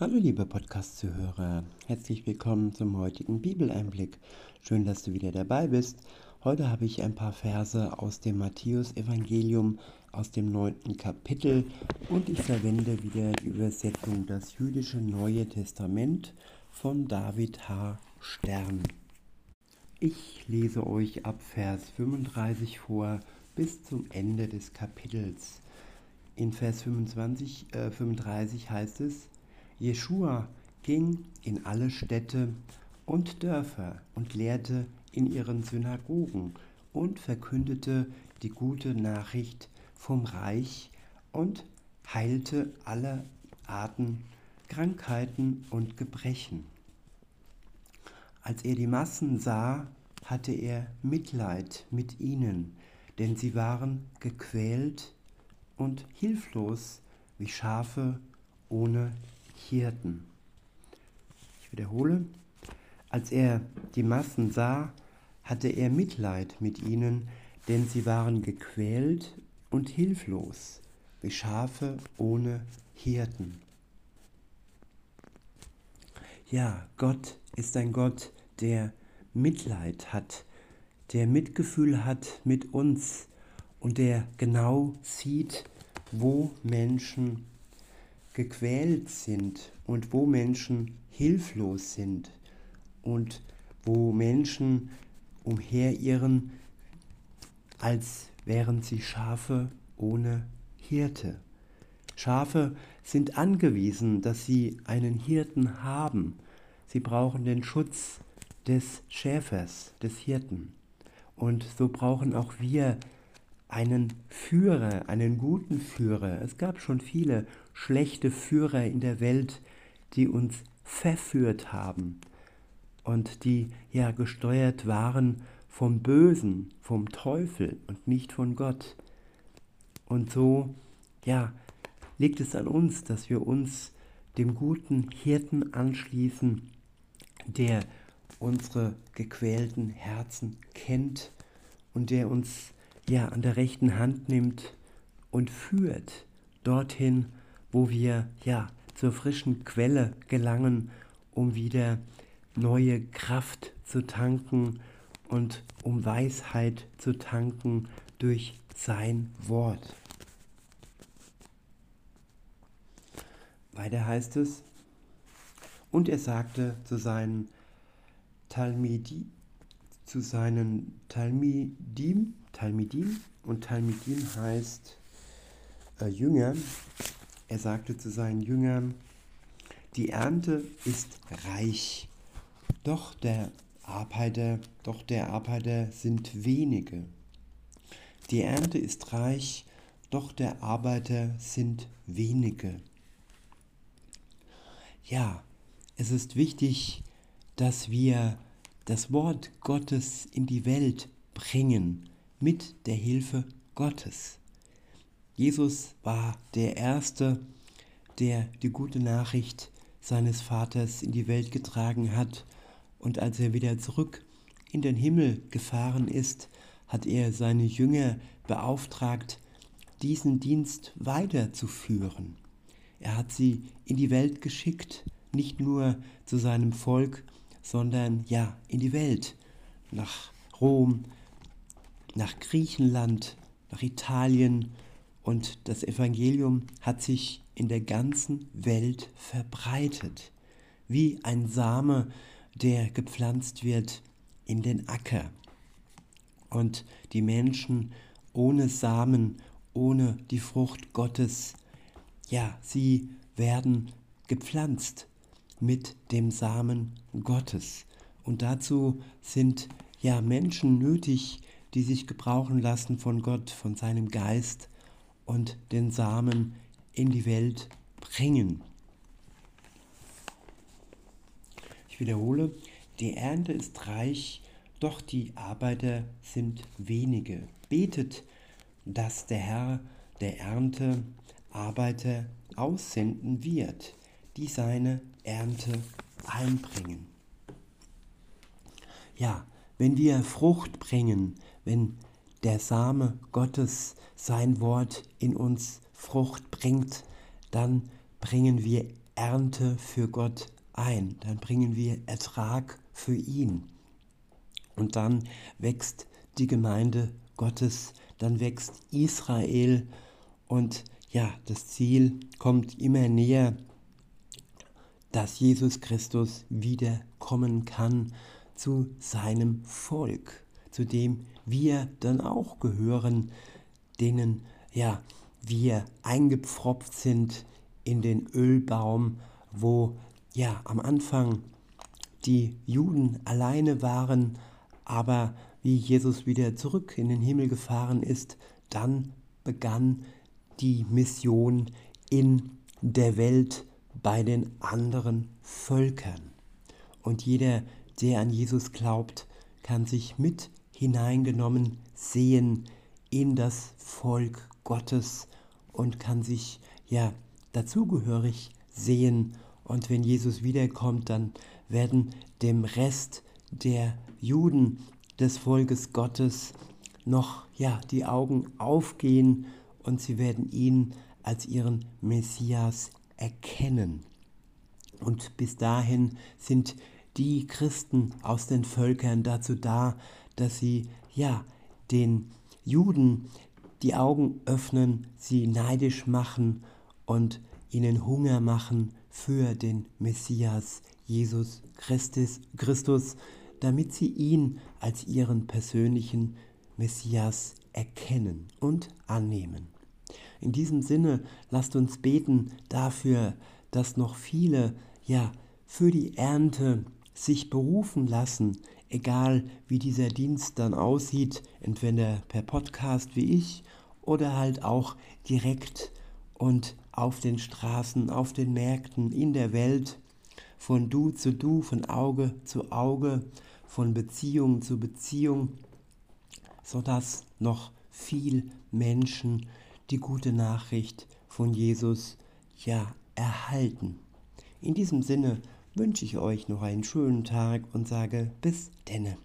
Hallo liebe Podcast-Zuhörer, herzlich willkommen zum heutigen Bibeleinblick. Schön, dass du wieder dabei bist. Heute habe ich ein paar Verse aus dem Matthäus-Evangelium aus dem neunten Kapitel und ich verwende wieder die Übersetzung Das jüdische Neue Testament von David H. Stern. Ich lese euch ab Vers 35 vor bis zum Ende des Kapitels. In Vers 25, äh, 35 heißt es, Jeschua ging in alle Städte und Dörfer und lehrte in ihren Synagogen und verkündete die gute Nachricht vom Reich und heilte alle Arten Krankheiten und Gebrechen. Als er die Massen sah, hatte er Mitleid mit ihnen, denn sie waren gequält und hilflos wie Schafe ohne Hirten. Ich wiederhole, als er die Massen sah, hatte er Mitleid mit ihnen, denn sie waren gequält und hilflos, wie Schafe ohne Hirten. Ja, Gott ist ein Gott, der Mitleid hat, der Mitgefühl hat mit uns und der genau sieht, wo Menschen gequält sind und wo Menschen hilflos sind und wo Menschen umherirren, als wären sie Schafe ohne Hirte. Schafe sind angewiesen, dass sie einen Hirten haben. Sie brauchen den Schutz des Schäfers, des Hirten. Und so brauchen auch wir einen Führer, einen guten Führer. Es gab schon viele schlechte Führer in der Welt, die uns verführt haben und die ja gesteuert waren vom Bösen, vom Teufel und nicht von Gott. Und so, ja, liegt es an uns, dass wir uns dem guten Hirten anschließen, der unsere gequälten Herzen kennt und der uns ja an der rechten Hand nimmt und führt dorthin, wo wir ja zur frischen Quelle gelangen, um wieder neue Kraft zu tanken und um Weisheit zu tanken durch sein Wort. Weiter heißt es, und er sagte zu seinen Talmidi, zu seinen Talmidim, Talmidim und Talmidim heißt äh, Jünger. Er sagte zu seinen Jüngern, die Ernte ist reich, doch der Arbeiter, doch der Arbeiter sind wenige. Die Ernte ist reich, doch der Arbeiter sind wenige. Ja, es ist wichtig, dass wir das Wort Gottes in die Welt bringen mit der Hilfe Gottes. Jesus war der Erste, der die gute Nachricht seines Vaters in die Welt getragen hat, und als er wieder zurück in den Himmel gefahren ist, hat er seine Jünger beauftragt, diesen Dienst weiterzuführen. Er hat sie in die Welt geschickt, nicht nur zu seinem Volk, sondern ja, in die Welt, nach Rom, nach Griechenland, nach Italien. Und das Evangelium hat sich in der ganzen Welt verbreitet, wie ein Same, der gepflanzt wird in den Acker. Und die Menschen ohne Samen, ohne die Frucht Gottes, ja, sie werden gepflanzt mit dem Samen Gottes. Und dazu sind ja Menschen nötig, die sich gebrauchen lassen von Gott, von seinem Geist und den Samen in die Welt bringen. Ich wiederhole, die Ernte ist reich, doch die Arbeiter sind wenige. Betet, dass der Herr der Ernte Arbeiter aussenden wird, die seine Ernte einbringen. Ja, wenn wir Frucht bringen, wenn der Same Gottes sein Wort in uns Frucht bringt, dann bringen wir Ernte für Gott ein, dann bringen wir Ertrag für ihn. Und dann wächst die Gemeinde Gottes, dann wächst Israel und ja, das Ziel kommt immer näher, dass Jesus Christus wiederkommen kann zu seinem Volk, zu dem wir dann auch gehören, denen ja wir eingepfropft sind in den Ölbaum, wo ja am Anfang die Juden alleine waren, aber wie Jesus wieder zurück in den Himmel gefahren ist, dann begann die Mission in der Welt bei den anderen Völkern. Und jeder, der an Jesus glaubt, kann sich mit hineingenommen sehen in das Volk Gottes und kann sich ja dazugehörig sehen. Und wenn Jesus wiederkommt, dann werden dem Rest der Juden des Volkes Gottes noch ja die Augen aufgehen und sie werden ihn als ihren Messias erkennen. Und bis dahin sind die Christen aus den Völkern dazu da, dass sie ja den Juden die Augen öffnen, sie neidisch machen und ihnen Hunger machen für den Messias Jesus Christus, Christus, damit sie ihn als ihren persönlichen Messias erkennen und annehmen. In diesem Sinne lasst uns beten dafür, dass noch viele ja für die Ernte sich berufen lassen, egal wie dieser Dienst dann aussieht, entweder per Podcast wie ich oder halt auch direkt und auf den Straßen, auf den Märkten, in der Welt, von Du zu Du, von Auge zu Auge, von Beziehung zu Beziehung, sodass noch viel Menschen die gute Nachricht von Jesus ja erhalten. In diesem Sinne wünsche ich euch noch einen schönen Tag und sage bis denne.